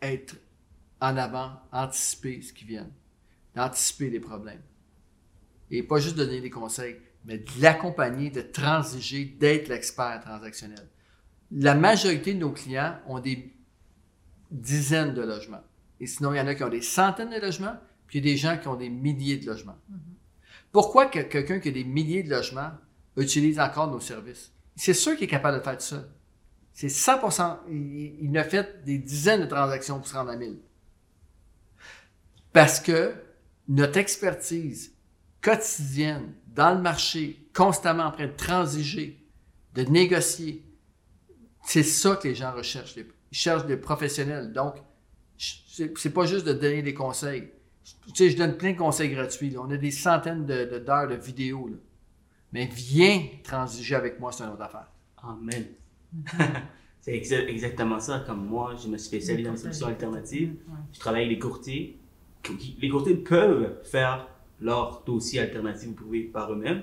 S1: être en avant, anticiper ce qui vient, anticiper les problèmes. Et pas juste donner des conseils, mais de l'accompagner, de transiger, d'être l'expert transactionnel. La majorité de nos clients ont des dizaines de logements. Et sinon, il y en a qui ont des centaines de logements, puis il y a des gens qui ont des milliers de logements. Pourquoi que quelqu'un qui a des milliers de logements utilise encore nos services? C'est sûr qu'il est capable de faire tout ça. C'est 100%. Il, il a fait des dizaines de transactions pour se rendre à 1000. Parce que notre expertise quotidienne dans le marché, constamment en train de transiger, de négocier, c'est ça que les gens recherchent. Ils cherchent des professionnels. Donc, c'est pas juste de donner des conseils. Tu sais, je donne plein de conseils gratuits. là. On a des centaines de- de- d'heures de, vidéos. là. Mais viens transiger avec moi, c'est une autre affaire.
S3: Amen. (laughs) c'est exa- exactement ça. Comme moi, je me spécialise dans les solutions alternatives.
S2: Ouais.
S3: Je travaille avec les courtiers. Les courtiers peuvent faire leur dossier alternatif privé par eux-mêmes.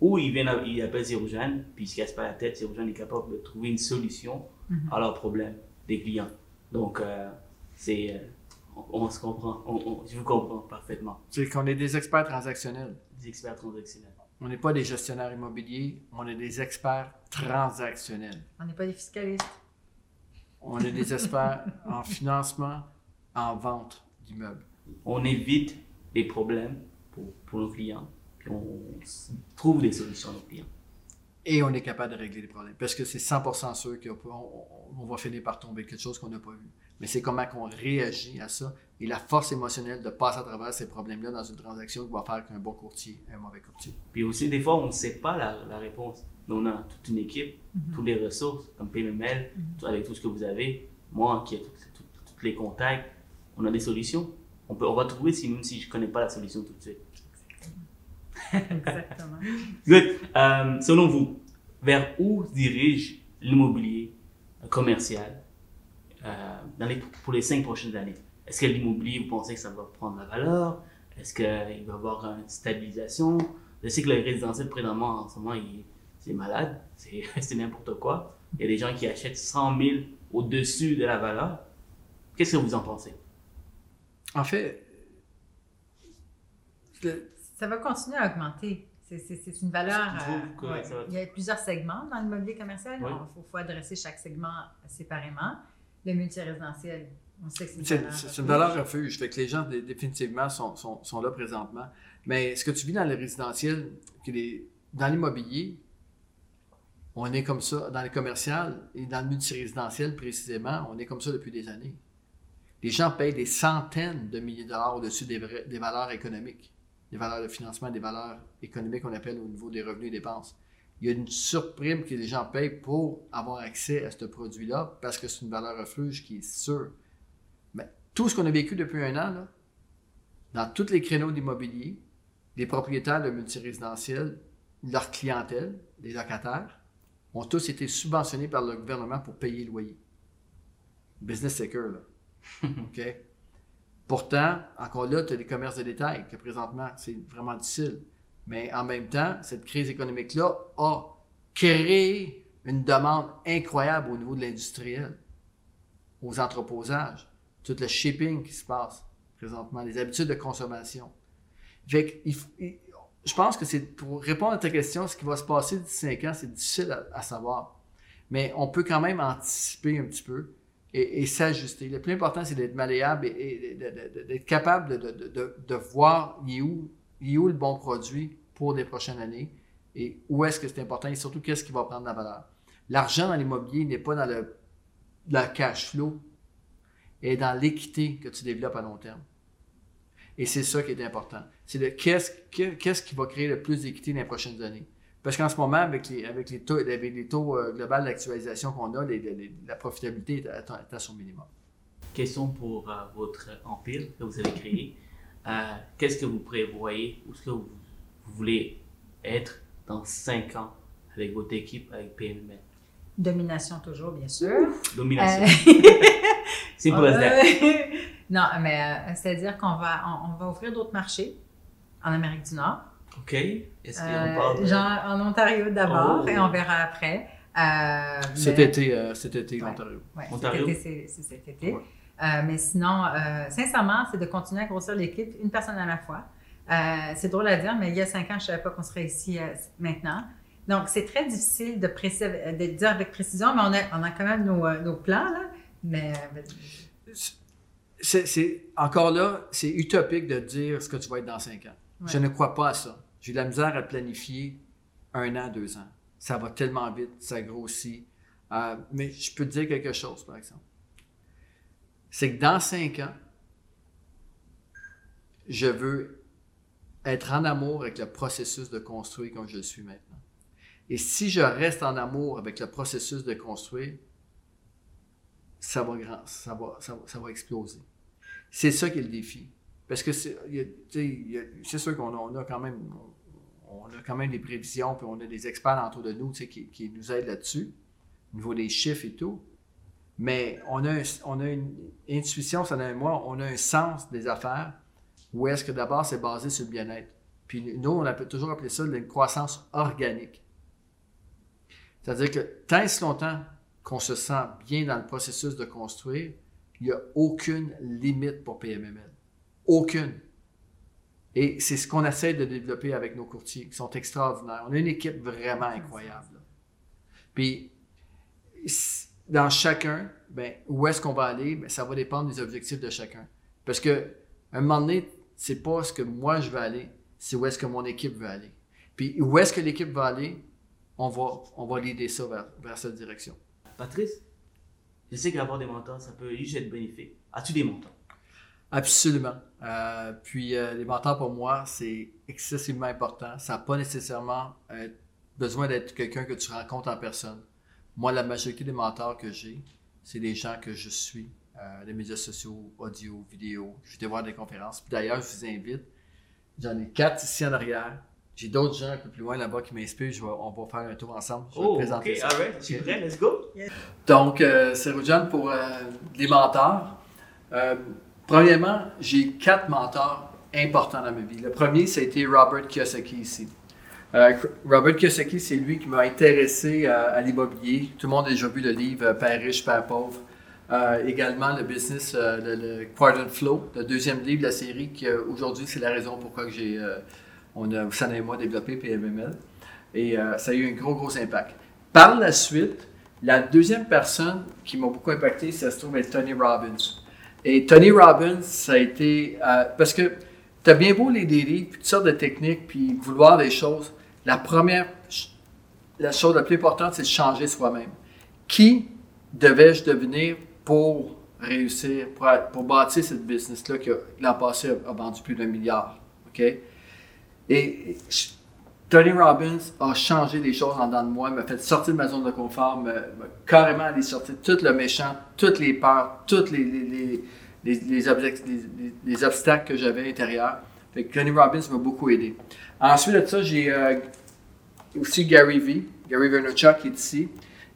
S3: Ou ils viennent, ils appellent Zérogène, puis ils se cassent pas la tête. Zérogène est capable de trouver une solution à leurs problèmes des clients. Donc, euh, c'est, euh, on, on se comprend. On- on- je vous comprends parfaitement.
S1: C'est qu'on est des experts transactionnels.
S3: Des experts transactionnels.
S1: On n'est pas des gestionnaires immobiliers, on est des experts transactionnels.
S2: On n'est pas des fiscalistes.
S1: On est des experts en financement, en vente d'immeubles.
S3: On évite les problèmes pour, pour nos clients, puis on trouve des solutions à nos clients.
S1: Et on est capable de régler les problèmes. Parce que c'est 100% sûr qu'on on, on va finir par tomber quelque chose qu'on n'a pas vu. Mais c'est comment qu'on réagit à ça et la force émotionnelle de passer à travers ces problèmes-là dans une transaction qui va faire qu'un bon courtier est un mauvais courtier.
S3: Puis aussi, des fois, on ne sait pas la, la réponse. Mais on a toute une équipe, toutes les ressources, comme PMML, tout- avec tout ce que vous avez, moi qui ai tous les contacts, on a des solutions. On, peut, on va trouver si, même si je ne connais pas la solution tout de suite.
S2: Exactement. (laughs)
S3: Good. Euh, selon vous, vers où se dirige l'immobilier commercial euh, dans les, pour les cinq prochaines années? Est-ce que l'immobilier, vous pensez que ça va prendre la valeur? Est-ce qu'il va y avoir une stabilisation? Je sais que le résidentiel, présentement, en ce moment, c'est malade. (laughs) C'est n'importe quoi. Il y a des gens qui achètent 100 000 au-dessus de la valeur. Qu'est-ce que vous en pensez?
S1: En fait, le-
S2: Ça va continuer à augmenter. C'est- une valeur. Euh, ouais. Il y a plusieurs segments dans l'immobilier commercial.
S3: Oui.
S2: Il faut, faut adresser chaque segment séparément. Le multirésidentiel, on sait que c'est une
S1: C'est
S2: valeur.
S1: c'est une valeur refuge. Fait que les gens, dé- définitivement, sont, sont- sont là présentement. Mais ce que tu vis dans le résidentiel, que les- dans l'immobilier, on est comme ça. Dans le commercial et dans le multirésidentiel, précisément, on est comme ça depuis des années. Les gens payent des centaines de milliers de dollars au-dessus des, valeurs économiques, des valeurs de financement, des valeurs économiques qu'on appelle au niveau des revenus et dépenses. Il y a une surprime que les gens payent pour avoir accès à ce produit-là parce que c'est une valeur refuge qui est sûre. Mais tout ce qu'on a vécu depuis un an, là, dans tous les créneaux d'immobilier, les propriétaires de multirésidentiels, leur clientèle, les locataires, ont tous été subventionnés par le gouvernement pour payer le loyer. Business secure, là. (laughs) Pourtant, encore là, tu as des commerces de détail que présentement, c'est vraiment difficile. Mais en même temps, cette crise économique-là a créé une demande incroyable au niveau de l'industriel, aux entreposages, tout le shipping qui se passe présentement, les habitudes de consommation. Je pense que c'est pour répondre à ta question, ce qui va se passer d'ici 5 ans, c'est difficile à, à savoir. Mais on peut quand même anticiper un petit peu et, s'ajuster. Le plus important, c'est d'être malléable et, d'être capable de, voir est, où, est où le bon produit pour les prochaines années et où est-ce que c'est important et surtout qu'est-ce qui va prendre la valeur. L'argent dans l'immobilier n'est pas dans le, le cash flow, et dans l'équité que tu développes à long terme. Et c'est ça qui est important. C'est de qu'est-ce que- qu'est-ce qui va créer le plus d'équité dans les prochaines années. Parce qu'en ce moment, avec les, avec les taux, avec les taux euh, globaux d'actualisation qu'on a, les- les- la profitabilité est à, est à son minimum.
S3: Question pour euh, votre empire que vous avez créé. Euh, Qu'est-ce que vous prévoyez ou ce que vous, vous voulez être dans 5 ans avec votre équipe, avec PMM?
S2: Domination toujours, bien sûr.
S3: Domination.
S2: Euh,
S3: Simple as that.
S2: non, mais euh, c'est-à-dire qu'on va, on, on va ouvrir d'autres marchés en Amérique du Nord.
S3: OK. Est-ce qu'on
S2: Euh,
S3: parle de...
S2: genre en Ontario d'abord
S3: Oh.
S2: et on verra après. Euh,
S1: Cet
S2: mais-
S1: été, euh, cet été,
S2: Ouais.
S1: l'Ontario.
S2: Ouais,
S3: Ontario?
S2: cet été, c'est cet été.
S1: Ouais.
S2: Euh, mais sinon, euh, sincèrement, c'est de continuer à grossir l'équipe une personne à la fois. Euh, c'est drôle à dire, mais il y a cinq ans, je ne savais pas qu'on serait ici euh, maintenant. Donc, c'est très difficile de, dire avec précision, mais on a, on a quand même nos, nos plans, là. Mais
S1: c'est, encore là, c'est utopique de dire ce que tu vas être dans cinq ans.
S2: Ouais.
S1: Je ne crois pas à ça. J'ai de la misère à planifier un an, deux ans. Ça va tellement vite, ça grossit. Euh, mais je peux te dire quelque chose, par exemple. C'est que dans cinq ans, je veux être en amour avec le processus de construire comme je le suis maintenant. Et si je reste en amour avec le processus de construire, ça va, grand, ça va, ça va, ça va exploser. C'est ça qui est le défi. Parce que c'est sûr qu'on a, on a quand même on a quand même des prévisions, puis on a des experts autour de nous qui, qui nous aident là-dessus, au niveau des chiffres et tout. Mais on a, un- on a une intuition, ça donne moi, on a un sens des affaires où est-ce que d'abord c'est basé sur le bien-être. Puis nous, on a toujours appelé ça une croissance organique. C'est-à-dire que tant et si longtemps qu'on se sent bien dans le processus de construire, il n'y a aucune limite pour PMML. Aucune. Et c'est ce qu'on essaie de développer avec nos courtiers, qui sont extraordinaires. On a une équipe vraiment incroyable. Puis, dans chacun, ben, où est-ce qu'on va aller, ben, ça va dépendre des objectifs de chacun. Parce que, un moment donné, c'est pas ce que moi je veux aller, c'est où est-ce que mon équipe veut aller. Puis, où est-ce que l'équipe va aller, on va, on va l'aider ça vers, vers cette direction.
S3: Patrice, je sais qu'avoir des mentors, ça peut juste être bénéfique. As-tu des mentors?
S1: Absolument. Euh, puis euh, les mentors pour moi, c'est excessivement important. Ça n'a pas nécessairement euh, besoin d'être quelqu'un que tu rencontres en personne. Moi, la majorité des mentors que j'ai, c'est des gens que je suis, les médias sociaux, audio, vidéo. Je vais voir des conférences. Puis d'ailleurs, je vous invite. J'en ai quatre ici en arrière. J'ai d'autres gens un peu plus loin là-bas qui m'inspirent. On va faire un tour ensemble. Je vais
S3: Oh,
S1: présenter ça.
S3: alright, je suis
S1: Ok?
S3: prêt, let's go.
S1: Donc, c'est Rujan pour les mentors. Premièrement, j'ai quatre mentors importants dans ma vie. Le premier, ça a été Robert Kiyosaki ici. Euh, Robert Kiyosaki, c'est lui qui m'a intéressé euh, à l'immobilier. Tout le monde a déjà vu le livre euh, Père riche, Père pauvre. Également, le business, le, le Flow, le deuxième livre de la série, qui aujourd'hui, c'est la raison pourquoi j'ai, on a, Sana et moi, développé PMML. Et ça a eu un gros, gros impact. Par la suite, la deuxième personne qui m'a beaucoup impacté, ça se trouve être Tony Robbins. Et Tony Robbins, ça a été. euh, parce que tu as bien beau les délits, puis toutes sortes de techniques, puis vouloir des choses. La première, la chose la plus importante, c'est de changer soi-même. Qui devais-je devenir pour réussir, pour, pour bâtir cette business-là qui, l'an passé, a, vendu plus d'un milliard? OK? Et Tony Robbins a changé les choses en dedans de moi, m'a fait sortir de ma zone de confort, m'a carrément allé sortir tout le méchant, toutes les peurs, tous les, les, les, obstacles que j'avais. Fait que Tony Robbins m'a beaucoup aidé. Ensuite de ça, j'ai euh, aussi Gary Vee, Gary Vaynerchuk qui est ici.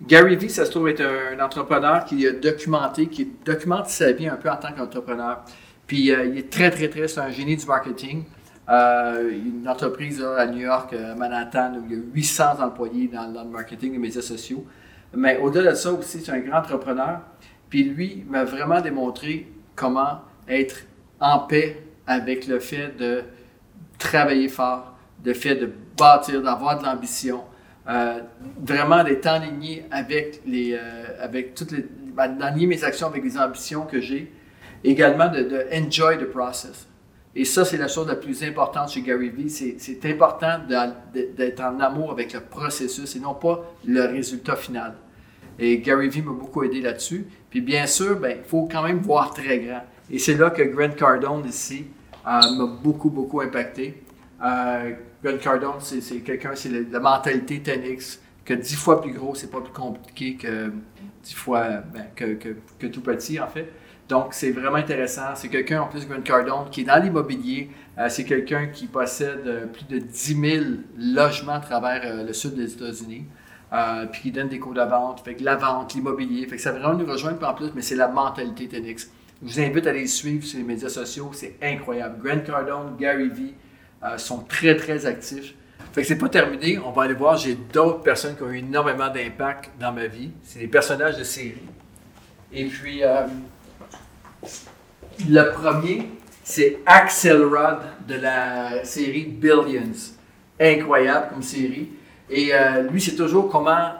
S1: Gary Vee, ça se trouve un, un entrepreneur qui a documenté, qui documente sa vie un peu en tant qu'entrepreneur. Puis euh, il est très, très, très, c'est un génie du marketing. Euh, une entreprise à New York, à Manhattan, où il y a 800 employés dans, le marketing, les médias sociaux. Mais au-delà de ça aussi, c'est un grand entrepreneur. Puis lui m'a vraiment démontré comment être en paix avec le fait de travailler fort, le fait de bâtir, d'avoir de l'ambition, euh, vraiment d'être aligné avec les, euh, avec toutes les, ben, d'aligner mes actions avec les ambitions que j'ai, également de, de enjoy the process. Et ça, c'est la chose la plus importante chez Gary Vee. C'est, important d'être en amour avec le processus et non pas le résultat final. Et Gary Vee m'a beaucoup aidé là-dessus. Puis bien sûr, ben, il faut quand même voir très grand. Et c'est là que Grant Cardone ici euh, m'a beaucoup, beaucoup impacté. Euh, Grant Cardone, c'est, quelqu'un, c'est la mentalité 10X, que 10 fois plus gros, c'est pas plus compliqué que 10 fois, ben, que tout petit en fait. Donc, c'est vraiment intéressant. C'est quelqu'un, en plus, Grant Cardone, qui est dans l'immobilier. Euh, c'est quelqu'un qui possède euh, plus de 10 000 logements à travers euh, le sud des États-Unis. Puis qui donne des cours de vente. Fait que la vente, l'immobilier. Fait que ça va vraiment nous rejoindre en plus, mais c'est la mentalité Tenix. Je vous invite à les suivre sur les médias sociaux. C'est incroyable. Grant Cardone, Gary Vee sont très, très actifs. Fait que c'est pas terminé. On va aller voir. J'ai d'autres personnes qui ont eu énormément d'impact dans ma vie. C'est des personnages de série. Et puis, le premier, c'est Axelrod de la série Billions. Incroyable comme série. Et euh, lui, c'est toujours comment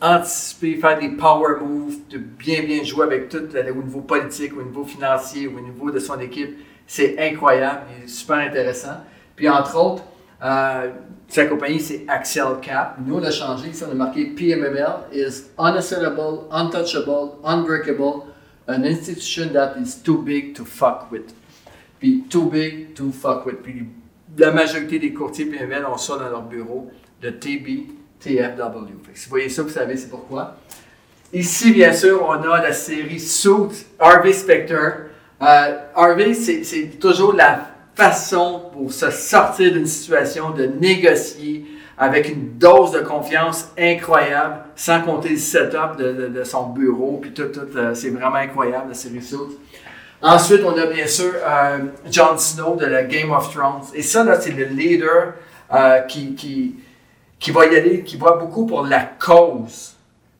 S1: anticiper, faire des power moves, de bien bien jouer avec tout euh, au niveau politique, au niveau financier, au niveau de son équipe. C'est incroyable, super intéressant. Puis entre autres, euh, sa compagnie c'est Axel Cap. Nous on a changé, ici on a marqué PMML is unassailable, untouchable, unbreakable, an institution that is too big to fuck with. Puis too big to fuck with. Puis la majorité des courtiers PML ont ça dans leur bureau, de TB, TFW. Si vous voyez ça, vous savez c'est pourquoi. Ici, bien sûr, on a la série Suit, Harvey Specter. Euh, Harvey, c'est toujours la façon pour se sortir d'une situation, de négocier avec une dose de confiance incroyable, sans compter le setup de, de- son bureau, puis tout, tout, euh, c'est vraiment incroyable, la série Suit. Ensuite, on a bien sûr euh, Jon Snow de la Game of Thrones. Et ça, là, c'est le leader euh, qui, qui, qui va y aller, qui va beaucoup pour la cause,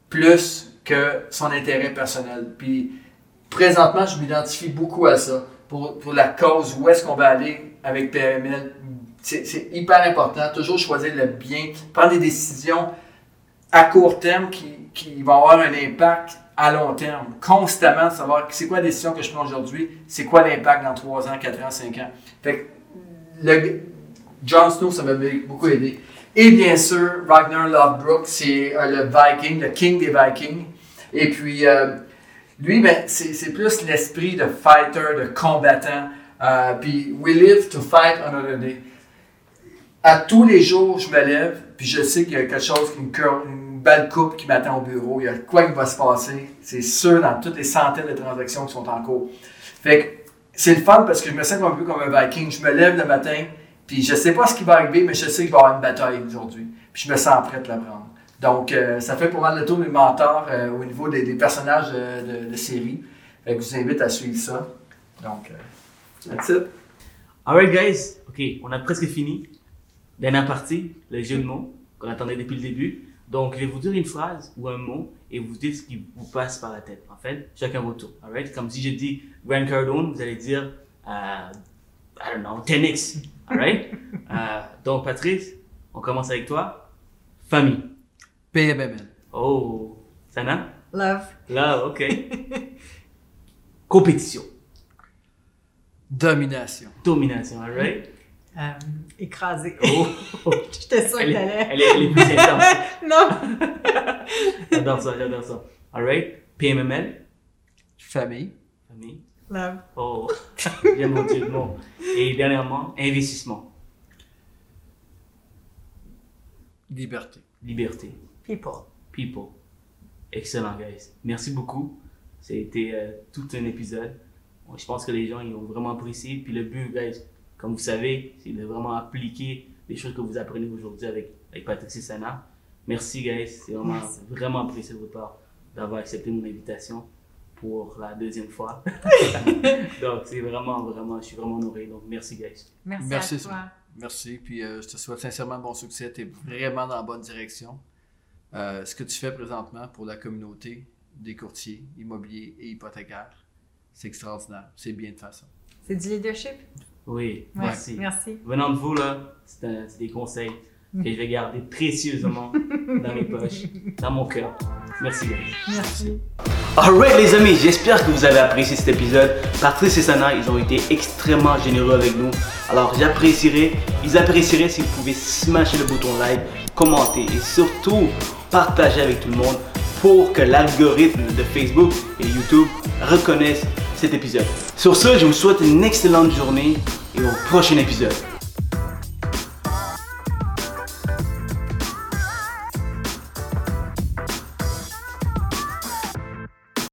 S1: plus que son intérêt personnel. Puis, présentement, je m'identifie beaucoup à ça. Pour, pour la cause, où est-ce qu'on va aller avec PML. C'est hyper important. Toujours choisir le bien, prendre des décisions à court terme qui, qui vont avoir un impact à long terme. Constamment, savoir c'est quoi la décision que je prends aujourd'hui, c'est quoi l'impact dans 3 ans, 4 ans, 5 ans. Fait que Jon Snow, ça m'a beaucoup aidé. Et bien sûr, Ragnar Lothbrok, c'est euh, le Viking, le king des Vikings. Et puis, euh, lui, ben, c'est plus l'esprit de fighter, de combattant. Euh, puis, we live to fight another day. À tous les jours, je me lève, puis je sais qu'il y a quelque chose, une, cur- une belle coupe qui m'attend au bureau. Il y a quoi qui va se passer? C'est sûr dans toutes les centaines de transactions qui sont en cours. Fait que c'est le fun parce que je me sens un peu comme un Viking. Je me lève le matin, puis je sais pas ce qui va arriver, mais je sais qu'il va y avoir une bataille aujourd'hui. Puis je me sens prêt à la prendre. Donc, euh, ça fait pour moi le tour des mentors euh, au niveau des, personnages de, de, série. Fait que je vous invite à suivre ça. Donc, euh, that's it.
S3: Alright, guys. Ok, on a presque fini. Dernière partie, le jeu de mots qu'on attendait depuis le début. Donc, je vais vous dire une phrase ou un mot et vous dites ce qui vous passe par la tête. En fait, chacun votre tour. Alright? Comme si je dis Grant Cardone, vous allez dire, euh, I don't know, 10x. Alright? (laughs) Euh, donc, Patrice, on commence avec toi. Famille.
S1: PMML.
S3: Oh, Sana?
S2: Love.
S3: Là, ok. (laughs) Compétition.
S1: Domination.
S3: Domination, alright?
S2: Euh, écrasé.
S3: Oh, (laughs)
S2: J'étais sûre
S3: elle,
S2: que
S3: est,
S2: t'allais.
S3: elle, est, elle est plus intense. (laughs)
S2: Non.
S3: J'adore ça, j'adore ça. Alright? PMML?
S1: Famille.
S3: Famille.
S2: Love.
S3: Oh, j'aime mon Dieu, non. Et dernièrement, investissement.
S1: Liberté.
S3: Liberté.
S2: People.
S3: People. Excellent, guys. Merci beaucoup. Ça a été euh, tout un épisode. Je pense que les gens ils ont vraiment apprécié. Puis le but, guys, comme vous savez, c'est de vraiment appliquer les choses que vous apprenez aujourd'hui avec, avec Patrick et Sana. Merci, guys. C'est vraiment,
S2: Merci.
S3: vraiment apprécié de votre part d'avoir accepté mon invitation pour la deuxième fois. (laughs) Donc, c'est vraiment, vraiment, je suis vraiment honoré. Donc, merci, guys.
S2: Merci,
S1: Merci,
S2: à toi.
S1: Merci. Puis euh, je te souhaite sincèrement bon succès. Tu es vraiment dans la bonne direction. Euh, ce que tu fais présentement pour la communauté des courtiers immobiliers et hypothécaires, c'est extraordinaire. C'est bien de faire ça.
S2: C'est du leadership?
S3: Oui,
S2: Ouais,
S3: merci.
S2: Merci.
S3: Venant de vous, là, c'est des conseils que je vais garder précieusement dans mes poches, dans mon cœur. Merci, guys.
S2: Merci.
S4: Alright les amis, j'espère que vous avez apprécié cet épisode. Patrice et Sana, ils ont été extrêmement généreux avec nous. Alors j'apprécierais, ils apprécieraient si vous pouvez smasher le bouton like, commenter et surtout partager avec tout le monde pour que l'algorithme de Facebook et YouTube reconnaisse épisode. Sur ce, je vous souhaite une excellente journée et au prochain épisode.